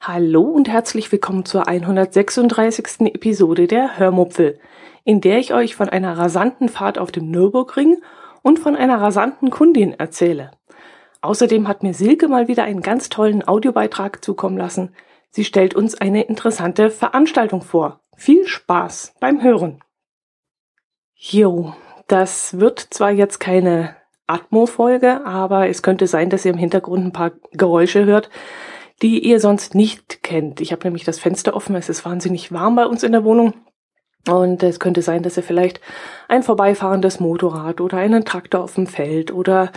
Hallo und herzlich willkommen zur 136. Episode der Hörmupfel, in der ich euch von einer rasanten Fahrt auf dem Nürburgring und von einer rasanten Kundin erzähle. Außerdem hat mir Silke mal wieder einen ganz tollen Audiobeitrag zukommen lassen. Sie stellt uns eine interessante Veranstaltung vor. Viel Spaß beim Hören. Jo, das wird zwar jetzt keine Atmo-Folge, aber es könnte sein, dass ihr im Hintergrund ein paar Geräusche hört, die ihr sonst nicht kennt. Ich habe nämlich das Fenster offen, es ist wahnsinnig warm bei uns in der Wohnung. Und es könnte sein, dass ihr vielleicht ein vorbeifahrendes Motorrad oder einen Traktor auf dem Feld oder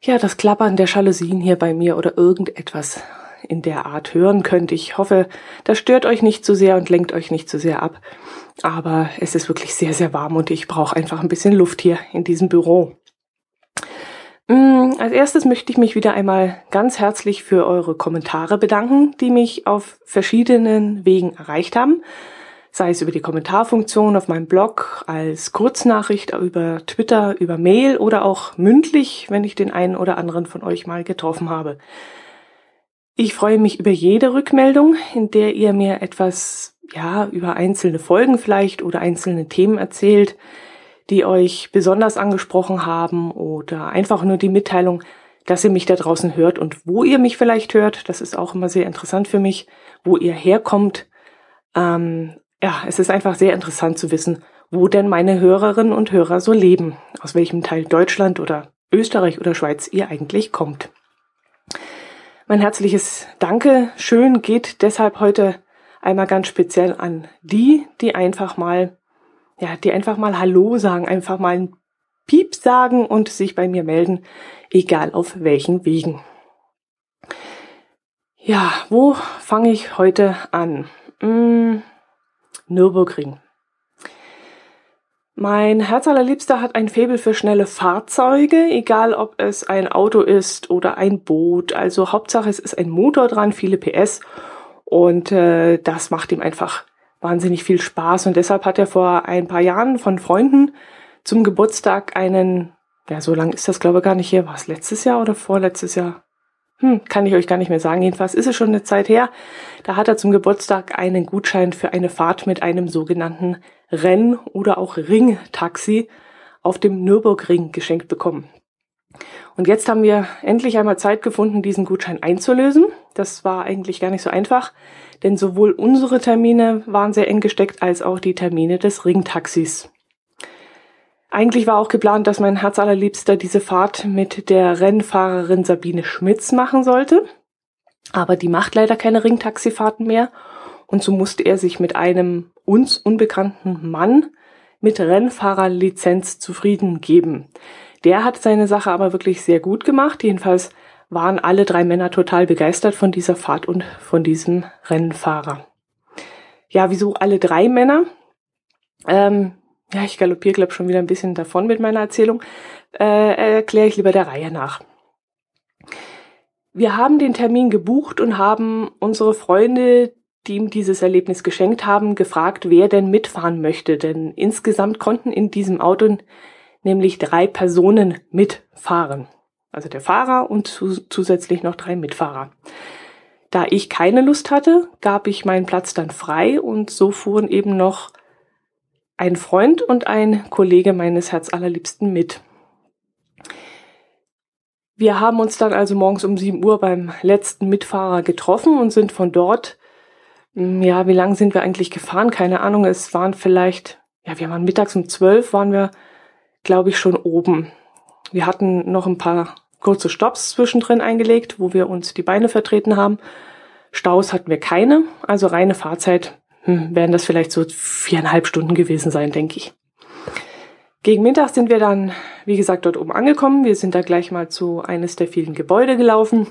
ja, das Klappern der Jalousien hier bei mir oder irgendetwas in der Art hören könnt. Ich hoffe, das stört euch nicht zu sehr und lenkt euch nicht zu sehr ab. Aber es ist wirklich sehr, sehr warm und ich brauche einfach ein bisschen Luft hier in diesem Büro. Mm, als erstes möchte ich mich wieder einmal ganz herzlich für eure Kommentare bedanken, die mich auf verschiedenen Wegen erreicht haben sei es über die Kommentarfunktion auf meinem Blog, als Kurznachricht über Twitter, über Mail oder auch mündlich, wenn ich den einen oder anderen von euch mal getroffen habe. Ich freue mich über jede Rückmeldung, in der ihr mir etwas, ja, über einzelne Folgen vielleicht oder einzelne Themen erzählt, die euch besonders angesprochen haben oder einfach nur die Mitteilung, dass ihr mich da draußen hört und wo ihr mich vielleicht hört. Das ist auch immer sehr interessant für mich, wo ihr herkommt. Ähm, ja, es ist einfach sehr interessant zu wissen, wo denn meine Hörerinnen und Hörer so leben, aus welchem Teil Deutschland oder Österreich oder Schweiz ihr eigentlich kommt. Mein herzliches Danke schön geht deshalb heute einmal ganz speziell an die, die einfach mal, ja, die einfach mal Hallo sagen, einfach mal ein Piep sagen und sich bei mir melden, egal auf welchen Wegen. Ja, wo fange ich heute an? Hm, Nürburgring. Mein Herz allerliebster hat ein Faible für schnelle Fahrzeuge, egal ob es ein Auto ist oder ein Boot. Also Hauptsache es ist ein Motor dran, viele PS und äh, das macht ihm einfach wahnsinnig viel Spaß und deshalb hat er vor ein paar Jahren von Freunden zum Geburtstag einen, ja so lang ist das glaube ich gar nicht hier, war es letztes Jahr oder vorletztes Jahr? Hm, kann ich euch gar nicht mehr sagen. Jedenfalls ist es schon eine Zeit her. Da hat er zum Geburtstag einen Gutschein für eine Fahrt mit einem sogenannten Renn- oder auch Ringtaxi auf dem Nürburgring geschenkt bekommen. Und jetzt haben wir endlich einmal Zeit gefunden, diesen Gutschein einzulösen. Das war eigentlich gar nicht so einfach, denn sowohl unsere Termine waren sehr eng gesteckt als auch die Termine des Ringtaxis. Eigentlich war auch geplant, dass mein Herz allerliebster diese Fahrt mit der Rennfahrerin Sabine Schmitz machen sollte. Aber die macht leider keine Ringtaxifahrten mehr. Und so musste er sich mit einem uns unbekannten Mann mit Rennfahrerlizenz zufrieden geben. Der hat seine Sache aber wirklich sehr gut gemacht. Jedenfalls waren alle drei Männer total begeistert von dieser Fahrt und von diesem Rennfahrer. Ja, wieso alle drei Männer? Ähm, ja, ich galoppiere, glaube schon wieder ein bisschen davon mit meiner Erzählung, äh, erkläre ich lieber der Reihe nach. Wir haben den Termin gebucht und haben unsere Freunde, die ihm dieses Erlebnis geschenkt haben, gefragt, wer denn mitfahren möchte. Denn insgesamt konnten in diesem Auto nämlich drei Personen mitfahren. Also der Fahrer und zusätzlich noch drei Mitfahrer. Da ich keine Lust hatte, gab ich meinen Platz dann frei und so fuhren eben noch ein Freund und ein Kollege meines Herzallerliebsten mit. Wir haben uns dann also morgens um 7 Uhr beim letzten Mitfahrer getroffen und sind von dort, hm, ja, wie lang sind wir eigentlich gefahren? Keine Ahnung, es waren vielleicht, ja, wir waren mittags um 12, waren wir, glaube ich, schon oben. Wir hatten noch ein paar kurze Stops zwischendrin eingelegt, wo wir uns die Beine vertreten haben. Staus hatten wir keine, also reine Fahrzeit hm, werden das vielleicht so viereinhalb Stunden gewesen sein, denke ich. Gegen Mittag sind wir dann, wie gesagt, dort oben angekommen. Wir sind da gleich mal zu eines der vielen Gebäude gelaufen.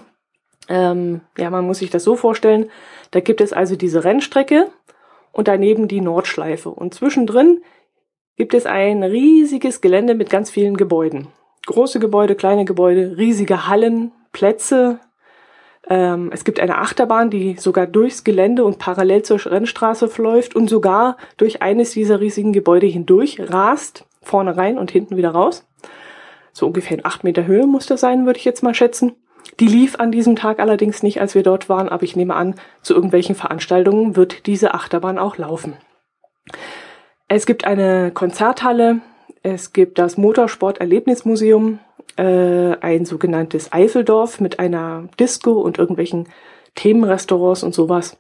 Ähm, ja, man muss sich das so vorstellen. Da gibt es also diese Rennstrecke und daneben die Nordschleife. Und zwischendrin gibt es ein riesiges Gelände mit ganz vielen Gebäuden. Große Gebäude, kleine Gebäude, riesige Hallen, Plätze, Ähm, es gibt eine Achterbahn, die sogar durchs Gelände und parallel zur Rennstraße läuft und sogar durch eines dieser riesigen Gebäude hindurch rast, vorne rein und hinten wieder raus. So ungefähr in acht Meter Höhe muss das sein, würde ich jetzt mal schätzen. Die lief an diesem Tag allerdings nicht, als wir dort waren, aber ich nehme an, zu irgendwelchen Veranstaltungen wird diese Achterbahn auch laufen. Es gibt eine Konzerthalle, es gibt das Motorsport-Erlebnismuseum, äh, ein sogenanntes Eifeldorf mit einer Disco und irgendwelchen Themenrestaurants und sowas.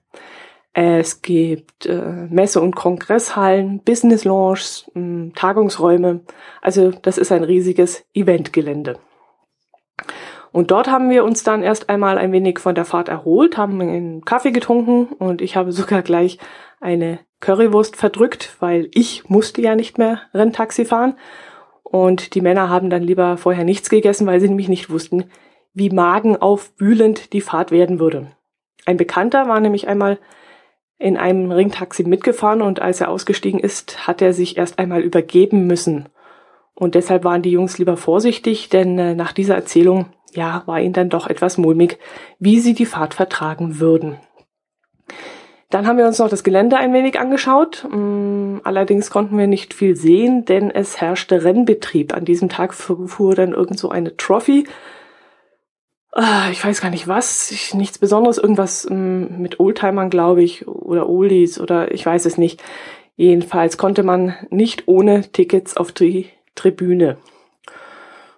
Es gibt äh, Messe- und Kongresshallen, Business Lounges, äh, Tagungsräume. Also das ist ein riesiges Eventgelände. Und dort haben wir uns dann erst einmal ein wenig von der Fahrt erholt, haben einen Kaffee getrunken und ich habe sogar gleich eine Currywurst verdrückt, weil ich musste ja nicht mehr Renntaxi fahren. Und die Männer haben dann lieber vorher nichts gegessen, weil sie nämlich nicht wussten, wie magenaufwühlend die Fahrt werden würde. Ein Bekannter war nämlich einmal in einem Ringtaxi mitgefahren und als er ausgestiegen ist, hat er sich erst einmal übergeben müssen. Und deshalb waren die Jungs lieber vorsichtig, denn äh, nach dieser Erzählung, ja, war ihnen dann doch etwas mulmig, wie sie die Fahrt vertragen würden. Dann haben wir uns noch das Gelände ein wenig angeschaut. Mm, allerdings konnten wir nicht viel sehen, denn es herrschte Rennbetrieb. An diesem Tag fuhr dann irgend so eine Trophy. Ah, ich weiß gar nicht was, nichts Besonderes, irgendwas mm, mit Oldtimern, glaube ich, oder Oldies oder ich weiß es nicht. Jedenfalls konnte man nicht ohne Tickets auf die Tribüne.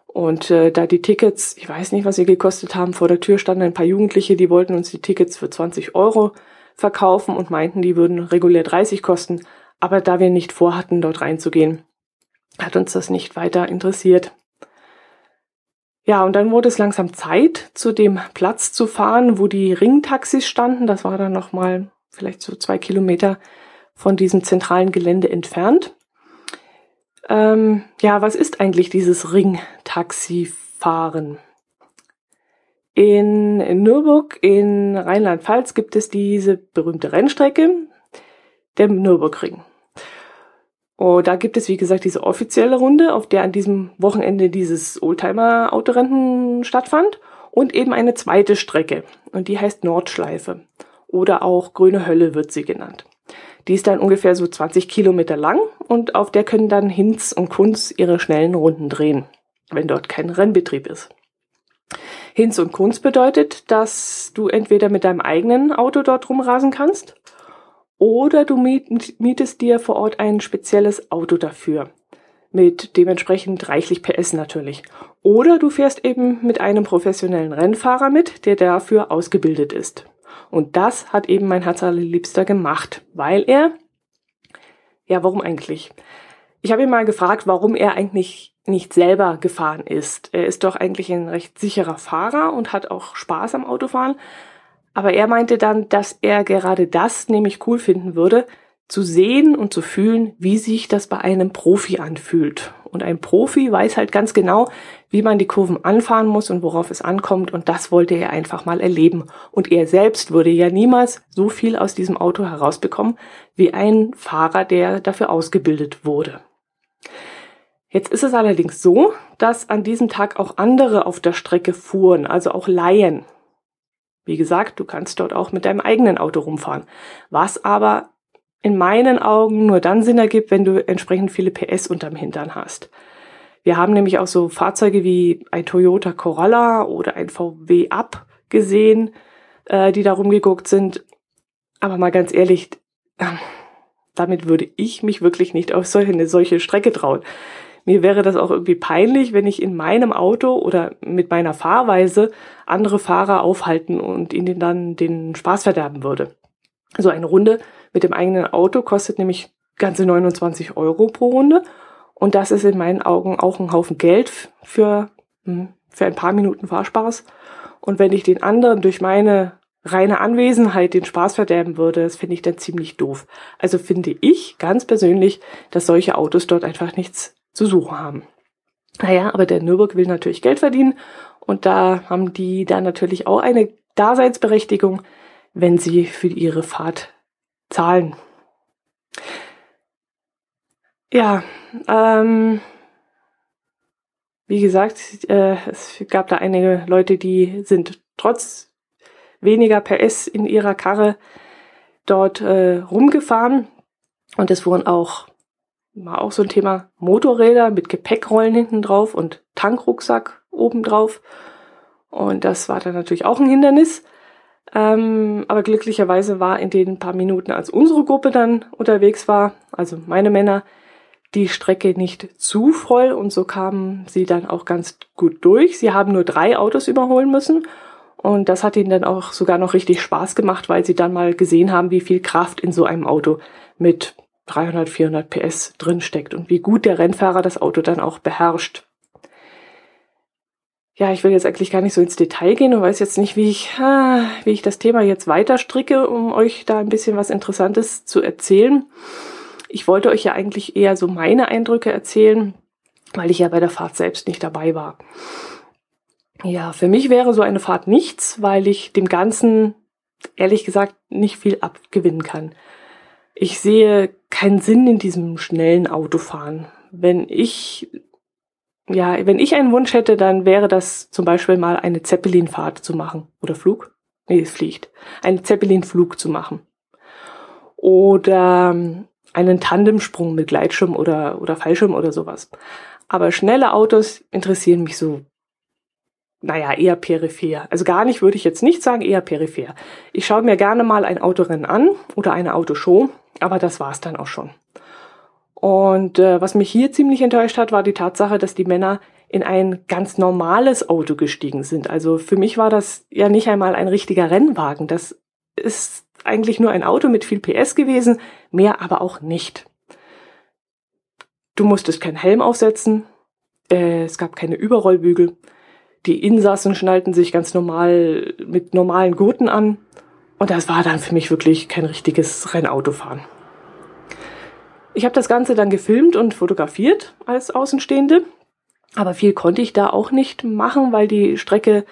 Und äh, da die Tickets, ich weiß nicht, was sie gekostet haben, vor der Tür standen ein paar Jugendliche, die wollten uns die Tickets für 20 Euro verkaufen und meinten, die würden regulär 30 kosten. Aber da wir nicht vorhatten, dort reinzugehen, hat uns das nicht weiter interessiert. Ja, und dann wurde es langsam Zeit, zu dem Platz zu fahren, wo die Ringtaxis standen. Das war dann nochmal vielleicht so zwei Kilometer von diesem zentralen Gelände entfernt. Ähm, ja, was ist eigentlich dieses Ringtaxifahren? In Nürburg in Rheinland-Pfalz gibt es diese berühmte Rennstrecke, der Nürburgring. Und da gibt es, wie gesagt, diese offizielle Runde, auf der an diesem Wochenende dieses Oldtimer-Autorennen stattfand. Und eben eine zweite Strecke. Und die heißt Nordschleife. Oder auch Grüne Hölle wird sie genannt. Die ist dann ungefähr so 20 Kilometer lang und auf der können dann Hinz und Kunz ihre schnellen Runden drehen, wenn dort kein Rennbetrieb ist. Hinz und Kunz bedeutet, dass du entweder mit deinem eigenen Auto dort rumrasen kannst oder du mietest dir vor Ort ein spezielles Auto dafür. Mit dementsprechend reichlich PS natürlich. Oder du fährst eben mit einem professionellen Rennfahrer mit, der dafür ausgebildet ist. Und das hat eben mein Herz allerliebster gemacht, weil er, ja, warum eigentlich? Ich habe ihn mal gefragt, warum er eigentlich nicht selber gefahren ist. Er ist doch eigentlich ein recht sicherer Fahrer und hat auch Spaß am Autofahren. Aber er meinte dann, dass er gerade das nämlich cool finden würde, zu sehen und zu fühlen, wie sich das bei einem Profi anfühlt. Und ein Profi weiß halt ganz genau, wie man die Kurven anfahren muss und worauf es ankommt. Und das wollte er einfach mal erleben. Und er selbst würde ja niemals so viel aus diesem Auto herausbekommen, wie ein Fahrer, der dafür ausgebildet wurde. Jetzt ist es allerdings so, dass an diesem Tag auch andere auf der Strecke fuhren, also auch Laien. Wie gesagt, du kannst dort auch mit deinem eigenen Auto rumfahren. Was aber in meinen Augen nur dann Sinn ergibt, wenn du entsprechend viele PS unterm Hintern hast. Wir haben nämlich auch so Fahrzeuge wie ein Toyota Corolla oder ein VW Up gesehen, äh, die da rumgeguckt sind. Aber mal ganz ehrlich, äh, damit würde ich mich wirklich nicht auf solche, eine solche Strecke trauen. Mir wäre das auch irgendwie peinlich, wenn ich in meinem Auto oder mit meiner Fahrweise andere Fahrer aufhalten und ihnen dann den Spaß verderben würde. So eine Runde mit dem eigenen Auto kostet nämlich ganze 29 Euro pro Runde. Und das ist in meinen Augen auch ein Haufen Geld für, hm, für ein paar Minuten Fahrspaß. Und wenn ich den anderen durch meine reine Anwesenheit den Spaß verderben würde, das finde ich dann ziemlich doof. Also finde ich ganz persönlich, dass solche Autos dort einfach nichts zu suchen haben. Naja, aber der Nürburg will natürlich Geld verdienen und da haben die dann natürlich auch eine Daseinsberechtigung, wenn sie für ihre Fahrt zahlen. Ja, ähm, wie gesagt, äh, es gab da einige Leute, die sind trotz weniger PS in ihrer Karre dort äh, rumgefahren. Und es wurden auch, war auch so ein Thema, Motorräder mit Gepäckrollen hinten drauf und Tankrucksack oben drauf. Und das war dann natürlich auch ein Hindernis. Ähm, aber glücklicherweise war in den paar Minuten, als unsere Gruppe dann unterwegs war, also meine Männer, die Strecke nicht zu voll und so kamen sie dann auch ganz gut durch. Sie haben nur drei Autos überholen müssen und das hat ihnen dann auch sogar noch richtig Spaß gemacht, weil sie dann mal gesehen haben, wie viel Kraft in so einem Auto mit 300, 400 PS drin steckt und wie gut der Rennfahrer das Auto dann auch beherrscht. Ja, ich will jetzt eigentlich gar nicht so ins Detail gehen und weiß jetzt nicht, wie ich, wie ich das Thema jetzt weiter stricke, um euch da ein bisschen was Interessantes zu erzählen. Ich wollte euch ja eigentlich eher so meine Eindrücke erzählen, weil ich ja bei der Fahrt selbst nicht dabei war. Ja, für mich wäre so eine Fahrt nichts, weil ich dem Ganzen ehrlich gesagt nicht viel abgewinnen kann. Ich sehe keinen Sinn in diesem schnellen Autofahren. Wenn ich, ja, wenn ich einen Wunsch hätte, dann wäre das zum Beispiel mal eine Zeppelinfahrt zu machen. Oder Flug? Nee, es fliegt. Einen Zeppelinflug zu machen. Oder einen Tandemsprung mit Gleitschirm oder, oder Fallschirm oder sowas. Aber schnelle Autos interessieren mich so, naja, eher peripher. Also gar nicht würde ich jetzt nicht sagen, eher peripher. Ich schaue mir gerne mal ein Autorennen an oder eine Autoshow, aber das war's dann auch schon. Und äh, was mich hier ziemlich enttäuscht hat, war die Tatsache, dass die Männer in ein ganz normales Auto gestiegen sind. Also für mich war das ja nicht einmal ein richtiger Rennwagen. Das ist eigentlich nur ein Auto mit viel PS gewesen, mehr aber auch nicht. Du musstest keinen Helm aufsetzen, äh, es gab keine Überrollbügel, die Insassen schnallten sich ganz normal mit normalen Gurten an und das war dann für mich wirklich kein richtiges Rennautofahren. Ich habe das Ganze dann gefilmt und fotografiert als Außenstehende, aber viel konnte ich da auch nicht machen, weil die Strecke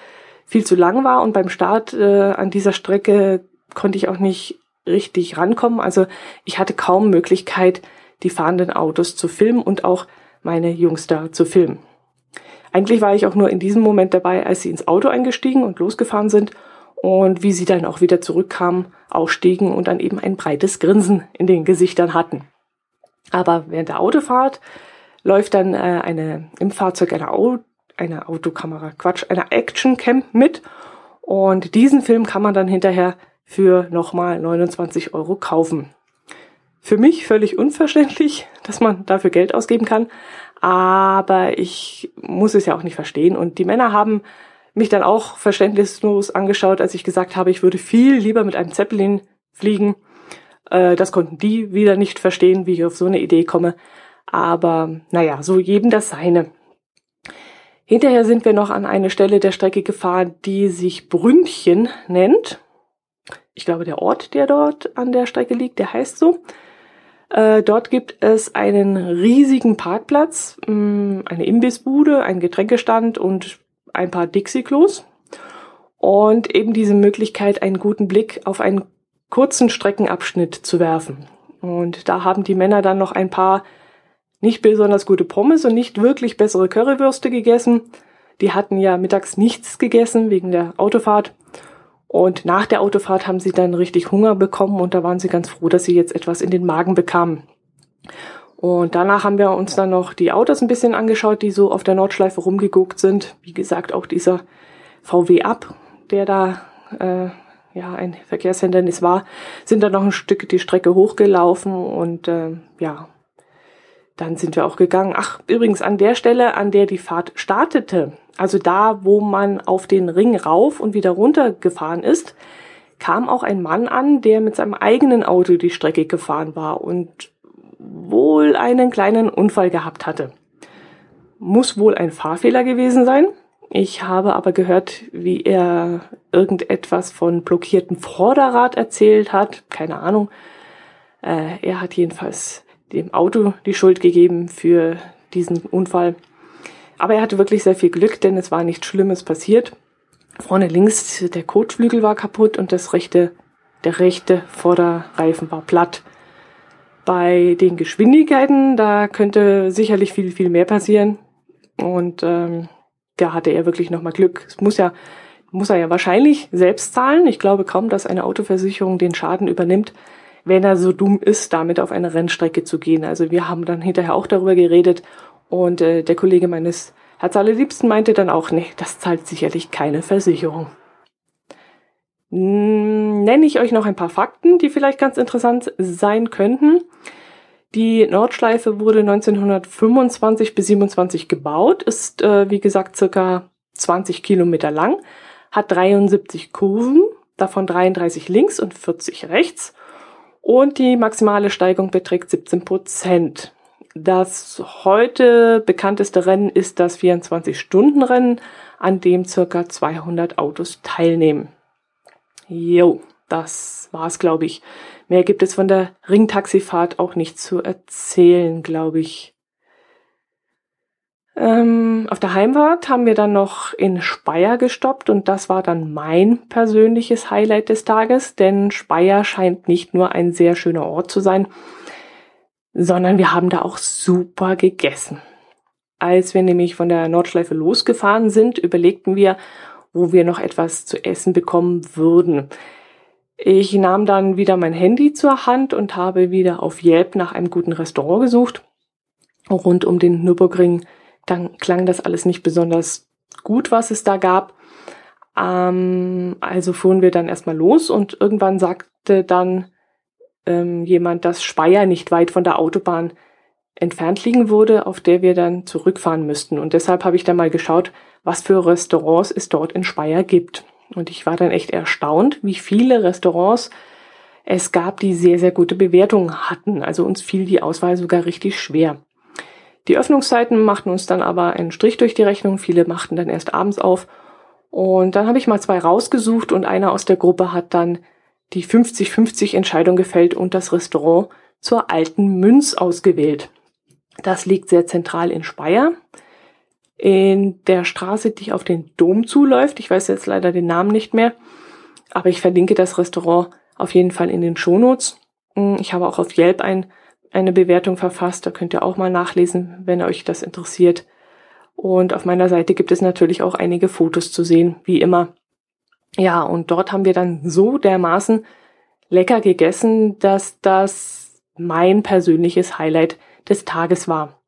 viel zu lang war und beim Start äh, an dieser Strecke konnte ich auch nicht richtig rankommen. Also ich hatte kaum Möglichkeit, die fahrenden Autos zu filmen und auch meine Jungs da zu filmen. Eigentlich war ich auch nur in diesem Moment dabei, als sie ins Auto eingestiegen und losgefahren sind und wie sie dann auch wieder zurückkamen, ausstiegen und dann eben ein breites Grinsen in den Gesichtern hatten. Aber während der Autofahrt läuft dann äh, eine im Fahrzeug eine, Au eine Autokamera, Quatsch, eine Actioncam mit und diesen Film kann man dann hinterher für nochmal 29 Euro kaufen. Für mich völlig unverständlich, dass man dafür Geld ausgeben kann, aber ich muss es ja auch nicht verstehen. Und die Männer haben mich dann auch verständnislos angeschaut, als ich gesagt habe, ich würde viel lieber mit einem Zeppelin fliegen. Äh, das konnten die wieder nicht verstehen, wie ich auf so eine Idee komme. Aber naja, so jedem das seine. Hinterher sind wir noch an eine Stelle der Strecke gefahren, die sich Brünnchen nennt ich glaube, der Ort, der dort an der Strecke liegt, der heißt so. Äh, dort gibt es einen riesigen Parkplatz, mm, eine Imbissbude, einen Getränkestand und ein paar Dixie-Klos. Und eben diese Möglichkeit, einen guten Blick auf einen kurzen Streckenabschnitt zu werfen. Und da haben die Männer dann noch ein paar nicht besonders gute Pommes und nicht wirklich bessere Currywürste gegessen. Die hatten ja mittags nichts gegessen wegen der Autofahrt und nach der Autofahrt haben sie dann richtig Hunger bekommen und da waren sie ganz froh, dass sie jetzt etwas in den Magen bekamen. Und danach haben wir uns dann noch die Autos ein bisschen angeschaut, die so auf der Nordschleife rumgeguckt sind. Wie gesagt, auch dieser VW Up, der da äh, ja ein Verkehrshindernis war, sind dann noch ein Stück die Strecke hochgelaufen und äh, ja, dann sind wir auch gegangen. Ach, übrigens an der Stelle, an der die Fahrt startete, also da, wo man auf den Ring rauf und wieder runter gefahren ist, kam auch ein Mann an, der mit seinem eigenen Auto die Strecke gefahren war und wohl einen kleinen Unfall gehabt hatte. Muss wohl ein Fahrfehler gewesen sein. Ich habe aber gehört, wie er irgendetwas von blockiertem Vorderrad erzählt hat. Keine Ahnung. Äh, er hat jedenfalls dem Auto die Schuld gegeben für diesen Unfall. Aber er hatte wirklich sehr viel Glück, denn es war nichts Schlimmes passiert. Vorne links der Kotflügel war kaputt und das rechte, der rechte Vorderreifen war platt. Bei den Geschwindigkeiten, da könnte sicherlich viel, viel mehr passieren. Und ähm, da hatte er wirklich nochmal Glück. Es muss ja muss er ja wahrscheinlich selbst zahlen. Ich glaube kaum, dass eine Autoversicherung den Schaden übernimmt, wenn er so dumm ist, damit auf eine Rennstrecke zu gehen. Also wir haben dann hinterher auch darüber geredet und äh, der Kollege meines Herz allerliebsten meinte dann auch, nee, das zahlt sicherlich keine Versicherung. Hm, nenne ich euch noch ein paar Fakten, die vielleicht ganz interessant sein könnten. Die Nordschleife wurde 1925 bis 27 gebaut, ist äh, wie gesagt circa 20 Kilometer lang, hat 73 Kurven, davon 33 links und 40 rechts und die maximale Steigung beträgt 17 Prozent. Das heute bekannteste Rennen ist das 24-Stunden-Rennen, an dem circa 200 Autos teilnehmen. Jo, das war's, glaube ich. Mehr gibt es von der Ringtaxifahrt auch nicht zu erzählen, glaube ich. Ähm, auf der Heimfahrt haben wir dann noch in Speyer gestoppt und das war dann mein persönliches Highlight des Tages, denn Speyer scheint nicht nur ein sehr schöner Ort zu sein, sondern wir haben da auch super gegessen. Als wir nämlich von der Nordschleife losgefahren sind, überlegten wir, wo wir noch etwas zu essen bekommen würden. Ich nahm dann wieder mein Handy zur Hand und habe wieder auf Yelp nach einem guten Restaurant gesucht. Rund um den Nürburgring dann klang das alles nicht besonders gut, was es da gab. Ähm, also fuhren wir dann erstmal los und irgendwann sagte dann ähm, jemand, dass Speyer nicht weit von der Autobahn entfernt liegen würde, auf der wir dann zurückfahren müssten. Und deshalb habe ich dann mal geschaut, was für Restaurants es dort in Speyer gibt. Und ich war dann echt erstaunt, wie viele Restaurants es gab, die sehr, sehr gute Bewertungen hatten. Also uns fiel die Auswahl sogar richtig schwer. Die Öffnungszeiten machten uns dann aber einen Strich durch die Rechnung. Viele machten dann erst abends auf. Und dann habe ich mal zwei rausgesucht und einer aus der Gruppe hat dann die 50-50 Entscheidung gefällt und das Restaurant zur alten Münz ausgewählt. Das liegt sehr zentral in Speyer. In der Straße, die auf den Dom zuläuft. Ich weiß jetzt leider den Namen nicht mehr. Aber ich verlinke das Restaurant auf jeden Fall in den Shownotes. Ich habe auch auf Yelp ein eine Bewertung verfasst. Da könnt ihr auch mal nachlesen, wenn euch das interessiert. Und auf meiner Seite gibt es natürlich auch einige Fotos zu sehen, wie immer. Ja, und dort haben wir dann so dermaßen lecker gegessen, dass das mein persönliches Highlight des Tages war.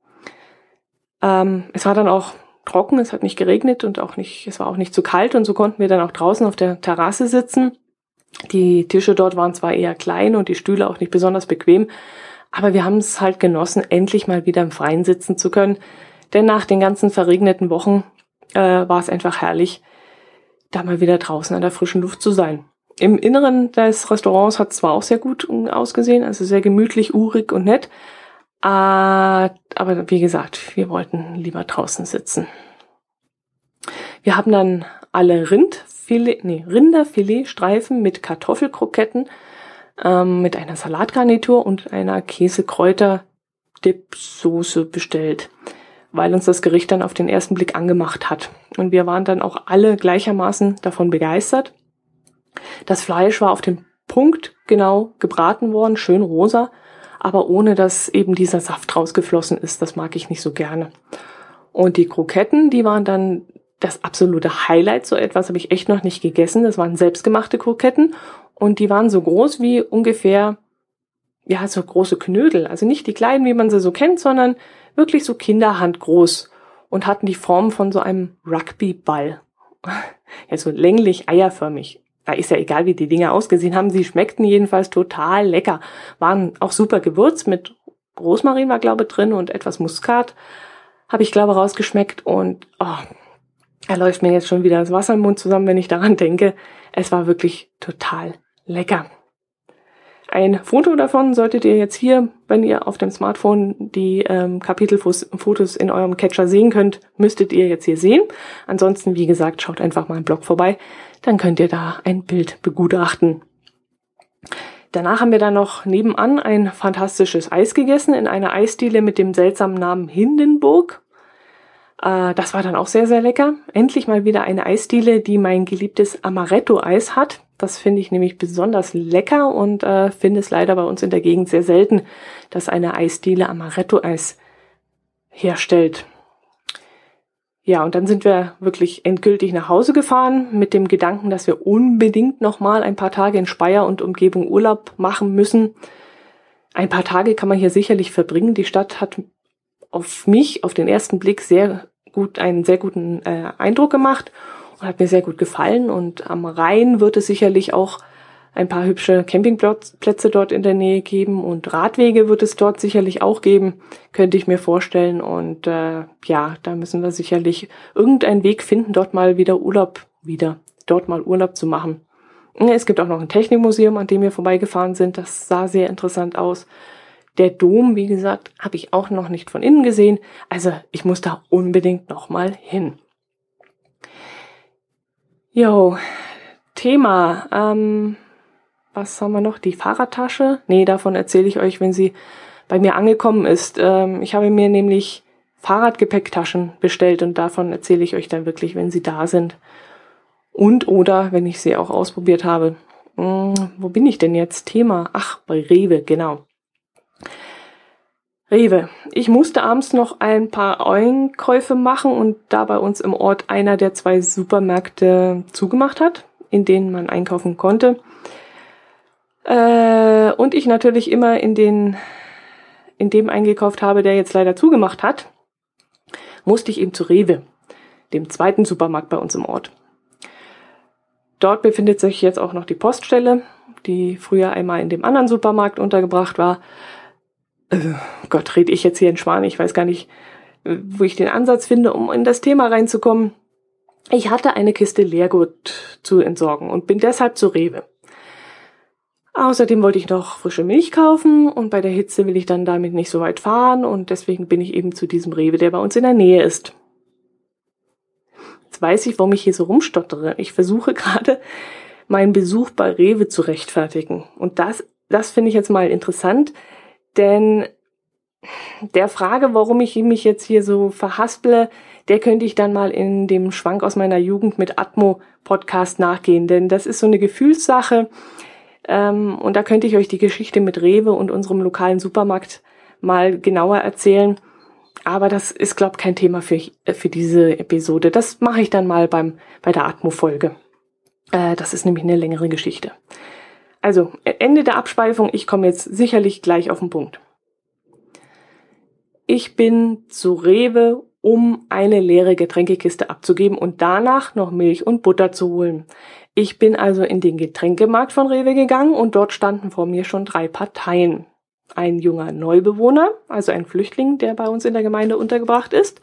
Ähm, es war dann auch trocken, es hat nicht geregnet und auch nicht, es war auch nicht zu kalt und so konnten wir dann auch draußen auf der Terrasse sitzen. Die Tische dort waren zwar eher klein und die Stühle auch nicht besonders bequem, aber wir haben es halt genossen, endlich mal wieder im Freien sitzen zu können. Denn nach den ganzen verregneten Wochen äh, war es einfach herrlich, da mal wieder draußen an der frischen Luft zu sein. Im Inneren des Restaurants hat es zwar auch sehr gut ausgesehen, also sehr gemütlich, urig und nett. Äh, aber wie gesagt, wir wollten lieber draußen sitzen. Wir haben dann alle Rindfilet, nee, Rinderfiletstreifen mit Kartoffelkroketten ähm, mit einer Salatgarnitur und einer Käsekräuter-Dip-Soße bestellt, weil uns das Gericht dann auf den ersten Blick angemacht hat. Und wir waren dann auch alle gleichermaßen davon begeistert. Das Fleisch war auf den Punkt genau gebraten worden, schön rosa, aber ohne dass eben dieser Saft rausgeflossen ist. Das mag ich nicht so gerne. Und die Kroketten, die waren dann das absolute Highlight. So etwas habe ich echt noch nicht gegessen. Das waren selbstgemachte Kroketten und die waren so groß wie ungefähr, ja, so große Knödel. Also nicht die kleinen, wie man sie so kennt, sondern wirklich so Kinderhandgroß und hatten die Form von so einem Rugbyball. Ja, so länglich eierförmig. Da ist ja egal, wie die Dinger ausgesehen haben. Sie schmeckten jedenfalls total lecker. Waren auch super gewürzt mit Rosmarin war, glaube ich, drin und etwas Muskat. Habe ich, glaube rausgeschmeckt und oh, da läuft mir jetzt schon wieder das Wasser im Mund zusammen, wenn ich daran denke. Es war wirklich total lecker. Ein Foto davon solltet ihr jetzt hier, wenn ihr auf dem Smartphone die ähm, Kapitelfotos in eurem Catcher sehen könnt, müsstet ihr jetzt hier sehen. Ansonsten, wie gesagt, schaut einfach mal im Blog vorbei, dann könnt ihr da ein Bild begutachten. Danach haben wir dann noch nebenan ein fantastisches Eis gegessen in einer Eisdiele mit dem seltsamen Namen Hindenburg. Äh, das war dann auch sehr, sehr lecker. Endlich mal wieder eine Eisdiele, die mein geliebtes Amaretto-Eis hat. Das finde ich nämlich besonders lecker und äh, finde es leider bei uns in der Gegend sehr selten, dass eine Eisdiele Amaretto-Eis herstellt. Ja, und dann sind wir wirklich endgültig nach Hause gefahren mit dem Gedanken, dass wir unbedingt nochmal ein paar Tage in Speyer und Umgebung Urlaub machen müssen. Ein paar Tage kann man hier sicherlich verbringen. Die Stadt hat auf mich auf den ersten Blick sehr gut einen sehr guten äh, Eindruck gemacht und hat mir sehr gut gefallen. Und am Rhein wird es sicherlich auch ein paar hübsche Campingplätze dort in der Nähe geben und Radwege wird es dort sicherlich auch geben, könnte ich mir vorstellen. Und äh, ja, da müssen wir sicherlich irgendeinen Weg finden, dort mal wieder Urlaub wieder, dort mal Urlaub zu machen. Es gibt auch noch ein Technikmuseum, an dem wir vorbeigefahren sind. Das sah sehr interessant aus. Der Dom, wie gesagt, habe ich auch noch nicht von innen gesehen. Also ich muss da unbedingt noch mal hin. Jo, Thema. Ähm, was haben wir noch? Die Fahrradtasche? Nee, davon erzähle ich euch, wenn sie bei mir angekommen ist. Ähm, ich habe mir nämlich Fahrradgepäcktaschen bestellt und davon erzähle ich euch dann wirklich, wenn sie da sind. Und oder wenn ich sie auch ausprobiert habe. Hm, wo bin ich denn jetzt? Thema. Ach, bei Rewe, genau. Rewe. Ich musste abends noch ein paar Einkäufe machen und da bei uns im Ort einer der zwei Supermärkte zugemacht hat, in denen man einkaufen konnte, äh, und ich natürlich immer in den, in dem eingekauft habe, der jetzt leider zugemacht hat, musste ich eben zu Rewe, dem zweiten Supermarkt bei uns im Ort. Dort befindet sich jetzt auch noch die Poststelle, die früher einmal in dem anderen Supermarkt untergebracht war. Äh, Gott, rede ich jetzt hier in Schwan, ich weiß gar nicht, wo ich den Ansatz finde, um in das Thema reinzukommen. Ich hatte eine Kiste Leergut zu entsorgen und bin deshalb zu Rewe. Außerdem wollte ich noch frische Milch kaufen und bei der Hitze will ich dann damit nicht so weit fahren und deswegen bin ich eben zu diesem Rewe, der bei uns in der Nähe ist. Jetzt weiß ich, warum ich hier so rumstottere. Ich versuche gerade meinen Besuch bei Rewe zu rechtfertigen. Und das, das finde ich jetzt mal interessant, denn der Frage, warum ich mich jetzt hier so verhasple, der könnte ich dann mal in dem Schwank aus meiner Jugend mit Atmo Podcast nachgehen, denn das ist so eine Gefühlssache. Ähm, und da könnte ich euch die Geschichte mit Rewe und unserem lokalen Supermarkt mal genauer erzählen. Aber das ist, glaube kein Thema für, für diese Episode. Das mache ich dann mal beim, bei der Atmo-Folge. Äh, das ist nämlich eine längere Geschichte. Also, Ende der Abspeifung. Ich komme jetzt sicherlich gleich auf den Punkt. Ich bin zu Rewe, um eine leere Getränkekiste abzugeben und danach noch Milch und Butter zu holen. Ich bin also in den Getränkemarkt von Rewe gegangen und dort standen vor mir schon drei Parteien. Ein junger Neubewohner, also ein Flüchtling, der bei uns in der Gemeinde untergebracht ist,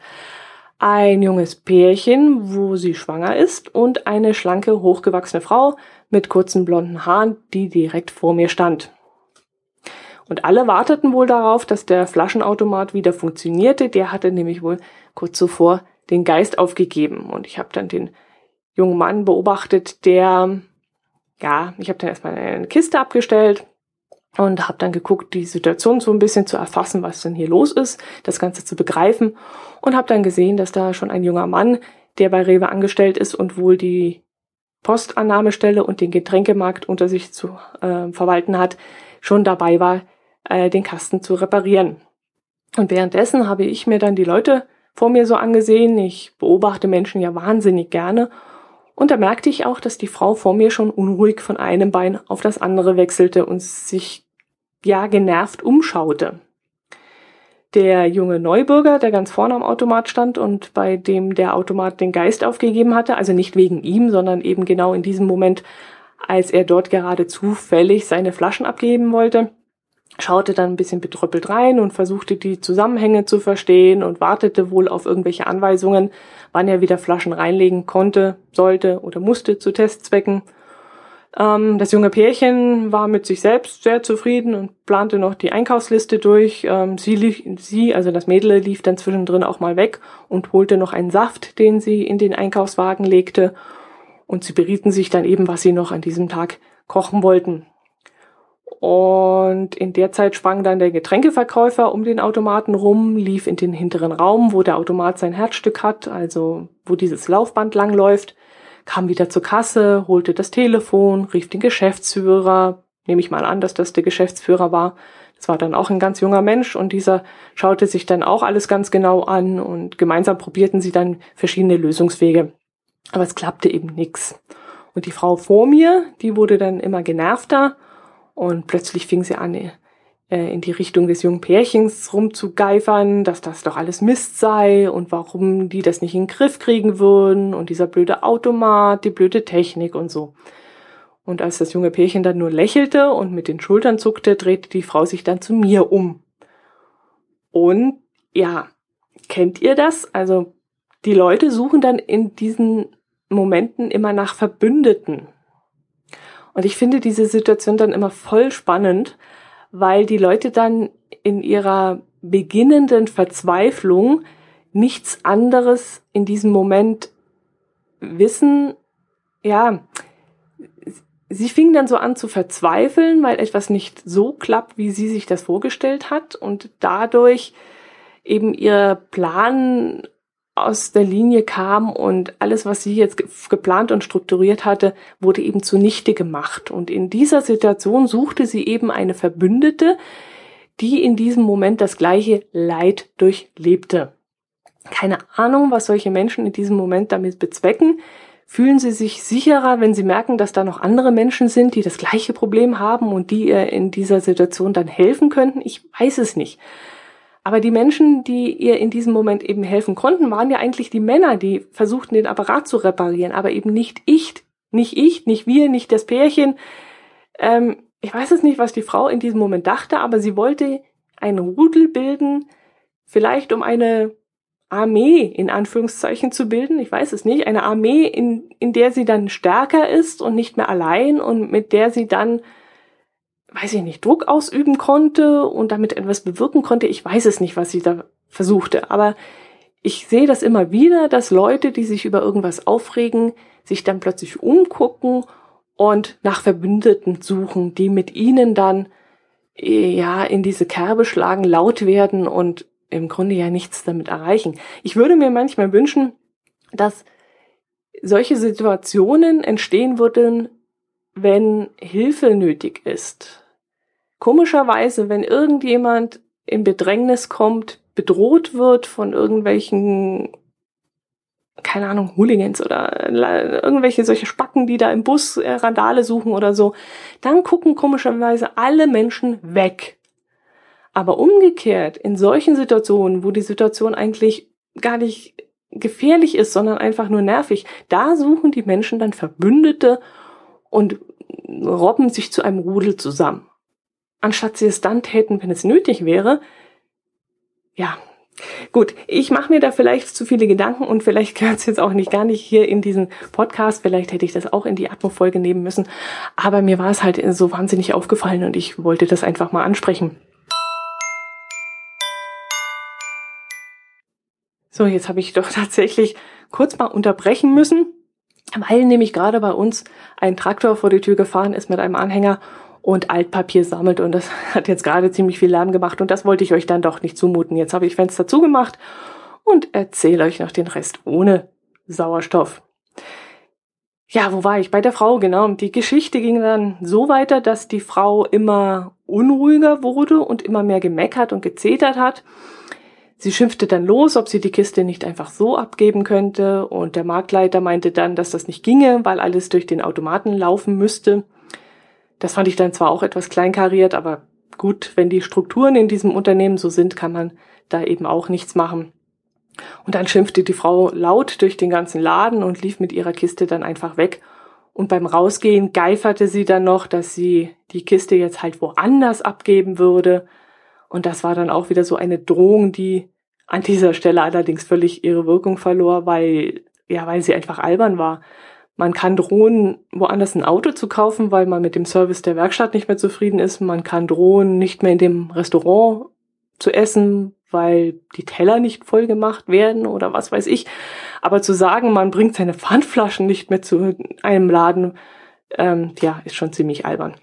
ein junges Pärchen, wo sie schwanger ist und eine schlanke, hochgewachsene Frau mit kurzen blonden Haaren, die direkt vor mir stand. Und alle warteten wohl darauf, dass der Flaschenautomat wieder funktionierte. Der hatte nämlich wohl kurz zuvor den Geist aufgegeben. Und ich habe dann den jungen Mann beobachtet, der, ja, ich habe dann erstmal eine Kiste abgestellt und habe dann geguckt, die Situation so ein bisschen zu erfassen, was denn hier los ist, das Ganze zu begreifen und habe dann gesehen, dass da schon ein junger Mann, der bei Rewe angestellt ist und wohl die Postannahmestelle und den Getränkemarkt unter sich zu äh, verwalten hat, schon dabei war, äh, den Kasten zu reparieren. Und währenddessen habe ich mir dann die Leute vor mir so angesehen. Ich beobachte Menschen ja wahnsinnig gerne und da merkte ich auch, dass die Frau vor mir schon unruhig von einem Bein auf das andere wechselte und sich ja genervt umschaute. Der junge Neubürger, der ganz vorne am Automat stand und bei dem der Automat den Geist aufgegeben hatte, also nicht wegen ihm, sondern eben genau in diesem Moment, als er dort gerade zufällig seine Flaschen abgeben wollte, schaute dann ein bisschen betröppelt rein und versuchte die Zusammenhänge zu verstehen und wartete wohl auf irgendwelche Anweisungen, wann er wieder Flaschen reinlegen konnte, sollte oder musste zu Testzwecken. Ähm, das junge Pärchen war mit sich selbst sehr zufrieden und plante noch die Einkaufsliste durch. Ähm, sie, lief, sie, also das Mädel, lief dann zwischendrin auch mal weg und holte noch einen Saft, den sie in den Einkaufswagen legte. Und sie berieten sich dann eben, was sie noch an diesem Tag kochen wollten. Und in der Zeit sprang dann der Getränkeverkäufer um den Automaten rum, lief in den hinteren Raum, wo der Automat sein Herzstück hat, also wo dieses Laufband langläuft, kam wieder zur Kasse, holte das Telefon, rief den Geschäftsführer, nehme ich mal an, dass das der Geschäftsführer war, Es war dann auch ein ganz junger Mensch und dieser schaute sich dann auch alles ganz genau an und gemeinsam probierten sie dann verschiedene Lösungswege. Aber es klappte eben nix. Und die Frau vor mir, die wurde dann immer genervter und plötzlich fing sie an, äh, in die Richtung des jungen Pärchens rumzugeifern, dass das doch alles Mist sei und warum die das nicht in den Griff kriegen würden und dieser blöde Automat, die blöde Technik und so. Und als das junge Pärchen dann nur lächelte und mit den Schultern zuckte, drehte die Frau sich dann zu mir um. Und ja, kennt ihr das? Also die Leute suchen dann in diesen Momenten immer nach Verbündeten. Und ich finde diese Situation dann immer voll spannend, weil die Leute dann in ihrer beginnenden Verzweiflung nichts anderes in diesem Moment wissen. Ja, sie fing dann so an zu verzweifeln, weil etwas nicht so klappt, wie sie sich das vorgestellt hat und dadurch eben ihr Plan aus der Linie kam und alles, was sie jetzt geplant und strukturiert hatte, wurde eben zunichte gemacht. Und in dieser Situation suchte sie eben eine Verbündete, die in diesem Moment das gleiche Leid durchlebte. Keine Ahnung, was solche Menschen in diesem Moment damit bezwecken. Fühlen sie sich sicherer, wenn sie merken, dass da noch andere Menschen sind, die das gleiche Problem haben und die ihr in dieser Situation dann helfen könnten? Ich weiß es nicht. Aber die Menschen, die ihr in diesem Moment eben helfen konnten, waren ja eigentlich die Männer, die versuchten, den Apparat zu reparieren, aber eben nicht ich, nicht ich, nicht wir, nicht das Pärchen. Ähm, ich weiß es nicht, was die Frau in diesem Moment dachte, aber sie wollte ein Rudel bilden, vielleicht um eine Armee in Anführungszeichen zu bilden. Ich weiß es nicht. Eine Armee, in, in der sie dann stärker ist und nicht mehr allein und mit der sie dann weiß ich nicht, Druck ausüben konnte und damit etwas bewirken konnte. Ich weiß es nicht, was sie da versuchte. Aber ich sehe das immer wieder, dass Leute, die sich über irgendwas aufregen, sich dann plötzlich umgucken und nach Verbündeten suchen, die mit ihnen dann ja in diese Kerbe schlagen, laut werden und im Grunde ja nichts damit erreichen. Ich würde mir manchmal wünschen, dass solche Situationen entstehen würden, wenn Hilfe nötig ist. Komischerweise, wenn irgendjemand in Bedrängnis kommt, bedroht wird von irgendwelchen, keine Ahnung, Hooligans oder irgendwelche solche Spacken, die da im Bus äh, Randale suchen oder so, dann gucken komischerweise alle Menschen weg. Aber umgekehrt, in solchen Situationen, wo die Situation eigentlich gar nicht gefährlich ist, sondern einfach nur nervig, da suchen die Menschen dann Verbündete und robben sich zu einem Rudel zusammen anstatt sie es dann täten, wenn es nötig wäre. Ja, Gut, ich mache mir da vielleicht zu viele Gedanken und vielleicht gehört es jetzt auch nicht gar nicht hier in diesen Podcast. Vielleicht hätte ich das auch in die Atmo-Folge nehmen müssen. Aber mir war es halt so wahnsinnig aufgefallen und ich wollte das einfach mal ansprechen. So, jetzt habe ich doch tatsächlich kurz mal unterbrechen müssen, weil nämlich gerade bei uns ein Traktor vor die Tür gefahren ist mit einem Anhänger und Altpapier sammelt und das hat jetzt gerade ziemlich viel Lärm gemacht und das wollte ich euch dann doch nicht zumuten. Jetzt habe ich Fenster zugemacht und erzähle euch noch den Rest ohne Sauerstoff. Ja, wo war ich? Bei der Frau, genau. Die Geschichte ging dann so weiter, dass die Frau immer unruhiger wurde und immer mehr gemeckert und gezetert hat. Sie schimpfte dann los, ob sie die Kiste nicht einfach so abgeben könnte und der Marktleiter meinte dann, dass das nicht ginge, weil alles durch den Automaten laufen müsste. Das fand ich dann zwar auch etwas kleinkariert, aber gut, wenn die Strukturen in diesem Unternehmen so sind, kann man da eben auch nichts machen. Und dann schimpfte die Frau laut durch den ganzen Laden und lief mit ihrer Kiste dann einfach weg. Und beim Rausgehen geiferte sie dann noch, dass sie die Kiste jetzt halt woanders abgeben würde. Und das war dann auch wieder so eine Drohung, die an dieser Stelle allerdings völlig ihre Wirkung verlor, weil, ja, weil sie einfach albern war. Man kann drohen, woanders ein Auto zu kaufen, weil man mit dem Service der Werkstatt nicht mehr zufrieden ist. Man kann drohen, nicht mehr in dem Restaurant zu essen, weil die Teller nicht voll gemacht werden oder was weiß ich. Aber zu sagen, man bringt seine Pfandflaschen nicht mehr zu einem Laden, ähm, ja, ist schon ziemlich albern.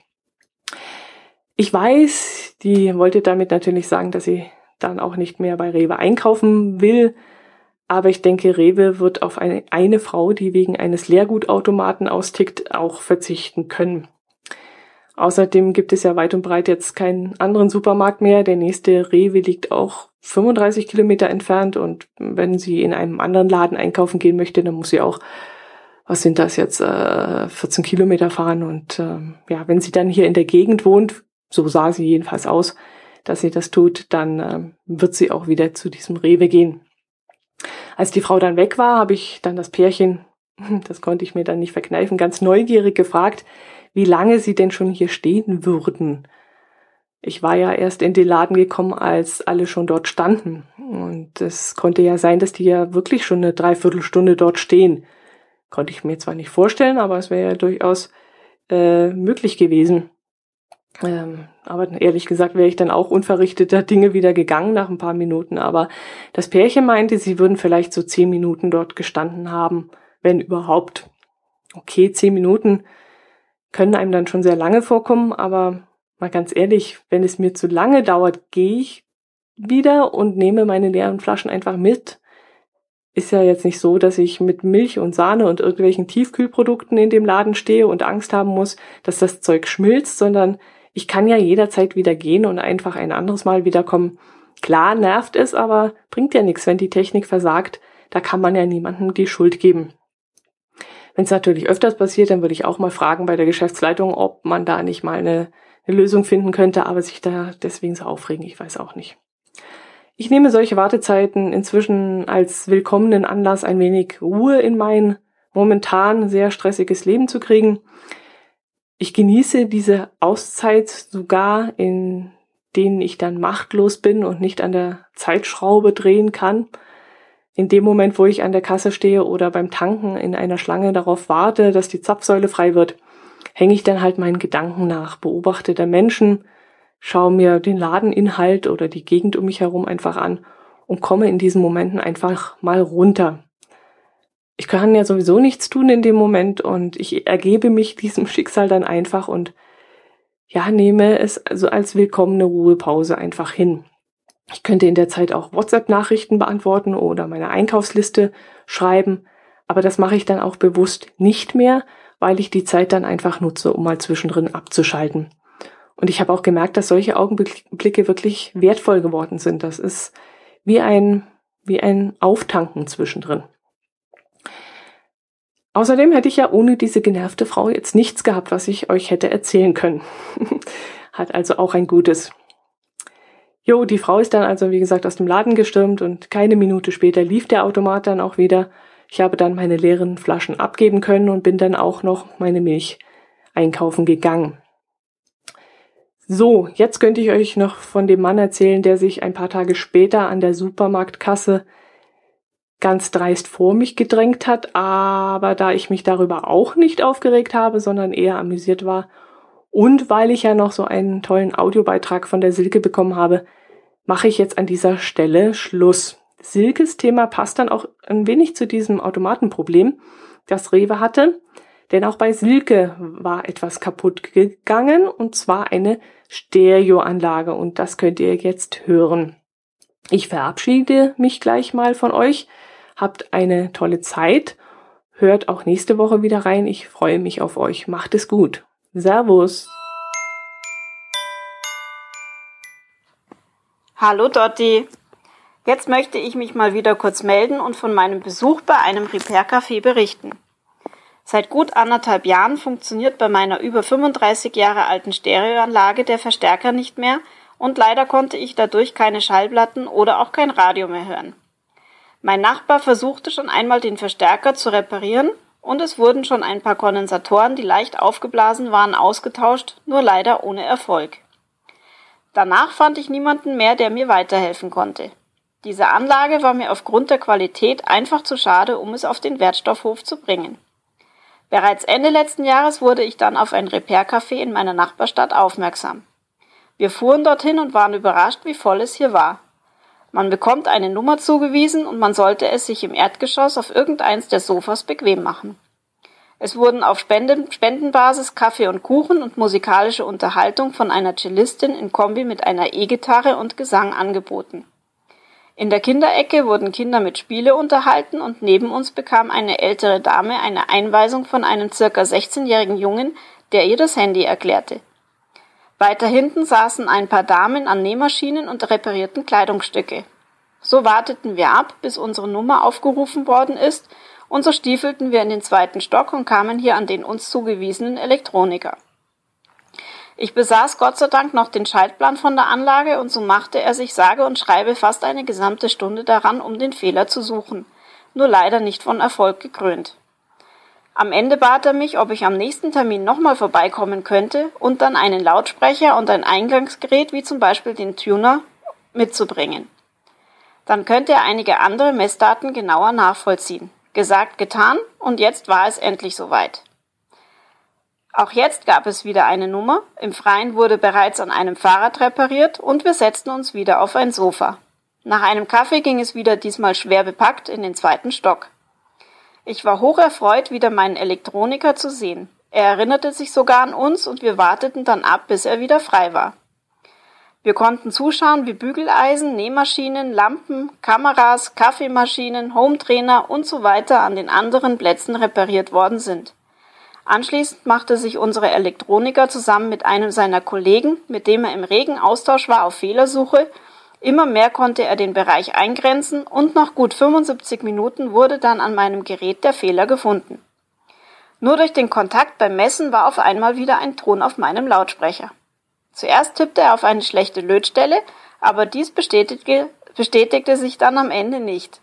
Ich weiß, die wollte damit natürlich sagen, dass sie dann auch nicht mehr bei Rewe einkaufen will. Aber ich denke, Rewe wird auf eine, eine Frau, die wegen eines Leergutautomaten austickt, auch verzichten können. Außerdem gibt es ja weit und breit jetzt keinen anderen Supermarkt mehr. Der nächste Rewe liegt auch 35 Kilometer entfernt und wenn sie in einem anderen Laden einkaufen gehen möchte, dann muss sie auch, was sind das jetzt, äh, 14 Kilometer fahren und äh, ja, wenn sie dann hier in der Gegend wohnt, so sah sie jedenfalls aus, dass sie das tut, dann äh, wird sie auch wieder zu diesem Rewe gehen. Als die Frau dann weg war, habe ich dann das Pärchen, das konnte ich mir dann nicht verkneifen, ganz neugierig gefragt, wie lange sie denn schon hier stehen würden. Ich war ja erst in den Laden gekommen, als alle schon dort standen. Und es konnte ja sein, dass die ja wirklich schon eine Dreiviertelstunde dort stehen. Konnte ich mir zwar nicht vorstellen, aber es wäre ja durchaus äh, möglich gewesen. Ähm, aber ehrlich gesagt wäre ich dann auch unverrichteter Dinge wieder gegangen nach ein paar Minuten. Aber das Pärchen meinte, sie würden vielleicht so zehn Minuten dort gestanden haben, wenn überhaupt. Okay, zehn Minuten können einem dann schon sehr lange vorkommen, aber mal ganz ehrlich, wenn es mir zu lange dauert, gehe ich wieder und nehme meine leeren Flaschen einfach mit. Ist ja jetzt nicht so, dass ich mit Milch und Sahne und irgendwelchen Tiefkühlprodukten in dem Laden stehe und Angst haben muss, dass das Zeug schmilzt, sondern ich kann ja jederzeit wieder gehen und einfach ein anderes Mal wiederkommen. Klar nervt es, aber bringt ja nichts, wenn die Technik versagt. Da kann man ja niemandem die Schuld geben. Wenn es natürlich öfters passiert, dann würde ich auch mal fragen bei der Geschäftsleitung, ob man da nicht mal eine, eine Lösung finden könnte, aber sich da deswegen so aufregen, ich weiß auch nicht. Ich nehme solche Wartezeiten inzwischen als willkommenen Anlass, ein wenig Ruhe in mein momentan sehr stressiges Leben zu kriegen. Ich genieße diese Auszeit sogar, in denen ich dann machtlos bin und nicht an der Zeitschraube drehen kann in dem Moment, wo ich an der Kasse stehe oder beim Tanken in einer Schlange darauf warte, dass die Zapfsäule frei wird, hänge ich dann halt meinen Gedanken nach, beobachte der Menschen, schaue mir den Ladeninhalt oder die Gegend um mich herum einfach an und komme in diesen Momenten einfach mal runter. Ich kann ja sowieso nichts tun in dem Moment und ich ergebe mich diesem Schicksal dann einfach und ja, nehme es also als willkommene Ruhepause einfach hin. Ich könnte in der Zeit auch WhatsApp-Nachrichten beantworten oder meine Einkaufsliste schreiben, aber das mache ich dann auch bewusst nicht mehr, weil ich die Zeit dann einfach nutze, um mal zwischendrin abzuschalten. Und ich habe auch gemerkt, dass solche Augenblicke wirklich wertvoll geworden sind. Das ist wie ein, wie ein Auftanken zwischendrin. Außerdem hätte ich ja ohne diese genervte Frau jetzt nichts gehabt, was ich euch hätte erzählen können. Hat also auch ein Gutes. Jo, die Frau ist dann also, wie gesagt, aus dem Laden gestürmt und keine Minute später lief der Automat dann auch wieder. Ich habe dann meine leeren Flaschen abgeben können und bin dann auch noch meine Milch einkaufen gegangen. So, jetzt könnte ich euch noch von dem Mann erzählen, der sich ein paar Tage später an der Supermarktkasse ganz dreist vor mich gedrängt hat, aber da ich mich darüber auch nicht aufgeregt habe, sondern eher amüsiert war und weil ich ja noch so einen tollen Audiobeitrag von der Silke bekommen habe, mache ich jetzt an dieser Stelle Schluss. Silkes Thema passt dann auch ein wenig zu diesem Automatenproblem, das Rewe hatte. Denn auch bei Silke war etwas kaputt gegangen und zwar eine Stereoanlage und das könnt ihr jetzt hören. Ich verabschiede mich gleich mal von euch. Habt eine tolle Zeit. Hört auch nächste Woche wieder rein. Ich freue mich auf euch. Macht es gut. Servus. Hallo Dotti. Jetzt möchte ich mich mal wieder kurz melden und von meinem Besuch bei einem Repair-Café berichten. Seit gut anderthalb Jahren funktioniert bei meiner über 35 Jahre alten Stereoanlage der Verstärker nicht mehr und leider konnte ich dadurch keine Schallplatten oder auch kein Radio mehr hören. Mein Nachbar versuchte schon einmal den Verstärker zu reparieren und es wurden schon ein paar Kondensatoren, die leicht aufgeblasen waren, ausgetauscht, nur leider ohne Erfolg. Danach fand ich niemanden mehr, der mir weiterhelfen konnte. Diese Anlage war mir aufgrund der Qualität einfach zu schade, um es auf den Wertstoffhof zu bringen. Bereits Ende letzten Jahres wurde ich dann auf ein Repair-Café in meiner Nachbarstadt aufmerksam. Wir fuhren dorthin und waren überrascht, wie voll es hier war. Man bekommt eine Nummer zugewiesen und man sollte es sich im Erdgeschoss auf irgendeins der Sofas bequem machen. Es wurden auf Spenden, Spendenbasis Kaffee und Kuchen und musikalische Unterhaltung von einer Cellistin in Kombi mit einer E-Gitarre und Gesang angeboten. In der Kinderecke wurden Kinder mit Spiele unterhalten und neben uns bekam eine ältere Dame eine Einweisung von einem circa 16-jährigen Jungen, der ihr das Handy erklärte. Weiter hinten saßen ein paar Damen an Nähmaschinen und reparierten Kleidungsstücke. So warteten wir ab, bis unsere Nummer aufgerufen worden ist, und so stiefelten wir in den zweiten Stock und kamen hier an den uns zugewiesenen Elektroniker. Ich besaß Gott sei Dank noch den Schaltplan von der Anlage und so machte er sich sage und schreibe fast eine gesamte Stunde daran, um den Fehler zu suchen, nur leider nicht von Erfolg gekrönt. Am Ende bat er mich, ob ich am nächsten Termin nochmal vorbeikommen könnte und dann einen Lautsprecher und ein Eingangsgerät wie zum Beispiel den Tuner mitzubringen. Dann könnte er einige andere Messdaten genauer nachvollziehen. Gesagt, getan und jetzt war es endlich soweit. Auch jetzt gab es wieder eine Nummer, im Freien wurde bereits an einem Fahrrad repariert und wir setzten uns wieder auf ein Sofa. Nach einem Kaffee ging es wieder diesmal schwer bepackt in den zweiten Stock. Ich war hocherfreut, wieder meinen Elektroniker zu sehen. Er erinnerte sich sogar an uns und wir warteten dann ab, bis er wieder frei war. Wir konnten zuschauen, wie Bügeleisen, Nähmaschinen, Lampen, Kameras, Kaffeemaschinen, Hometrainer und so weiter an den anderen Plätzen repariert worden sind. Anschließend machte sich unsere Elektroniker zusammen mit einem seiner Kollegen, mit dem er im regen Austausch war, auf Fehlersuche. Immer mehr konnte er den Bereich eingrenzen und nach gut 75 Minuten wurde dann an meinem Gerät der Fehler gefunden. Nur durch den Kontakt beim Messen war auf einmal wieder ein Ton auf meinem Lautsprecher. Zuerst tippte er auf eine schlechte Lötstelle, aber dies bestätigte, bestätigte sich dann am Ende nicht.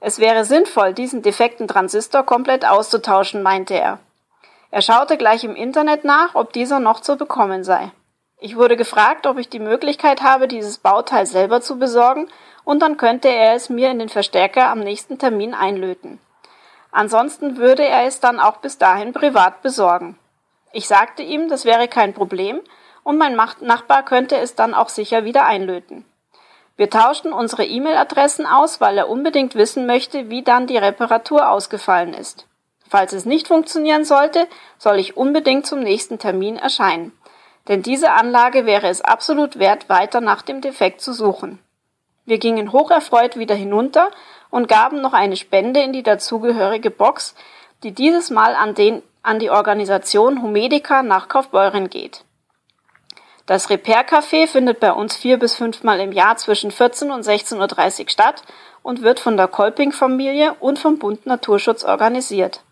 Es wäre sinnvoll, diesen defekten Transistor komplett auszutauschen, meinte er. Er schaute gleich im Internet nach, ob dieser noch zu bekommen sei. Ich wurde gefragt, ob ich die Möglichkeit habe, dieses Bauteil selber zu besorgen, und dann könnte er es mir in den Verstärker am nächsten Termin einlöten. Ansonsten würde er es dann auch bis dahin privat besorgen. Ich sagte ihm, das wäre kein Problem, und mein Nachbar könnte es dann auch sicher wieder einlöten. Wir tauschten unsere E-Mail-Adressen aus, weil er unbedingt wissen möchte, wie dann die Reparatur ausgefallen ist. Falls es nicht funktionieren sollte, soll ich unbedingt zum nächsten Termin erscheinen. Denn diese Anlage wäre es absolut wert, weiter nach dem Defekt zu suchen. Wir gingen hocherfreut wieder hinunter und gaben noch eine Spende in die dazugehörige Box, die dieses Mal an, den, an die Organisation Humedica nach Kaufbeuren geht. Das Repair Café findet bei uns vier bis fünfmal im Jahr zwischen 14 und 16.30 Uhr statt und wird von der Kolping-Familie und vom Bund Naturschutz organisiert.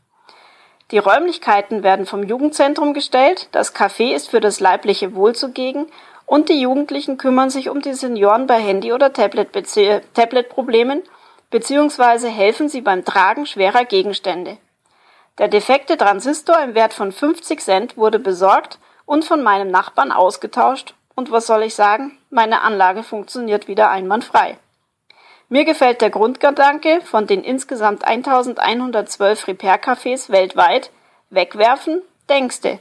Die Räumlichkeiten werden vom Jugendzentrum gestellt, das Café ist für das leibliche Wohl zugegen und die Jugendlichen kümmern sich um die Senioren bei Handy- oder Tablet-Problemen bzw. helfen sie beim Tragen schwerer Gegenstände. Der defekte Transistor im Wert von 50 Cent wurde besorgt und von meinem Nachbarn ausgetauscht und was soll ich sagen, meine Anlage funktioniert wieder einwandfrei. Mir gefällt der Grundgedanke von den insgesamt 1112 Repair-Cafés weltweit wegwerfen, denkste.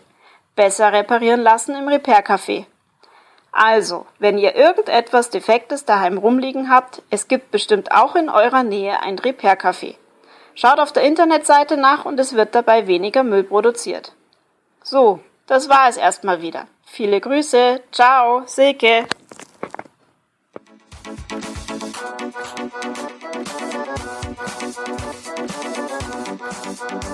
Besser reparieren lassen im Repair-Café. Also, wenn ihr irgendetwas Defektes daheim rumliegen habt, es gibt bestimmt auch in eurer Nähe ein Repair-Café. Schaut auf der Internetseite nach und es wird dabei weniger Müll produziert. So, das war es erstmal wieder. Viele Grüße. Ciao, Silke. フフフ。